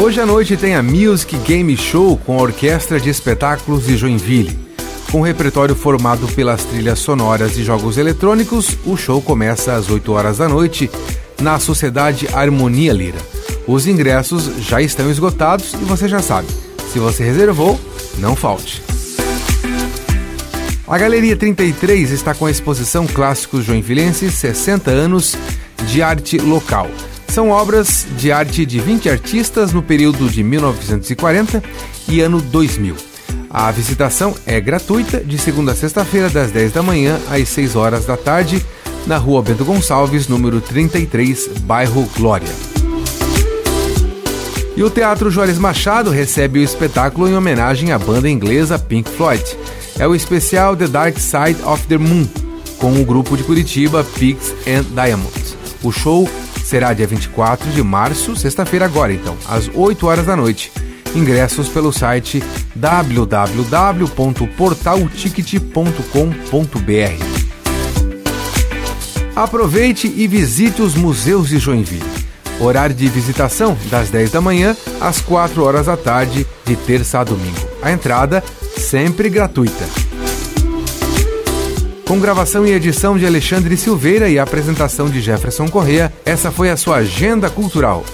Hoje à noite tem a Music Game Show com a Orquestra de Espetáculos de Joinville. Com repertório formado pelas trilhas sonoras e jogos eletrônicos, o show começa às 8 horas da noite na Sociedade Harmonia Lira. Os ingressos já estão esgotados e você já sabe, se você reservou, não falte. A Galeria 33 está com a exposição Clássicos Joinvilenses 60 anos de arte local. São obras de arte de 20 artistas no período de 1940 e ano 2000. A visitação é gratuita de segunda a sexta-feira, das 10 da manhã às 6 horas da tarde, na rua Bento Gonçalves, número 33, bairro Glória. E o Teatro Juarez Machado recebe o espetáculo em homenagem à banda inglesa Pink Floyd. É o especial The Dark Side of the Moon, com o grupo de Curitiba Pigs and Diamonds. O show será dia 24 de março, sexta-feira agora então, às 8 horas da noite. Ingressos pelo site www.portalticket.com.br. Aproveite e visite os museus de Joinville. Horário de visitação das 10 da manhã às 4 horas da tarde, de terça a domingo. A entrada sempre gratuita. Com gravação e edição de Alexandre Silveira e apresentação de Jefferson Correa, essa foi a sua Agenda Cultural.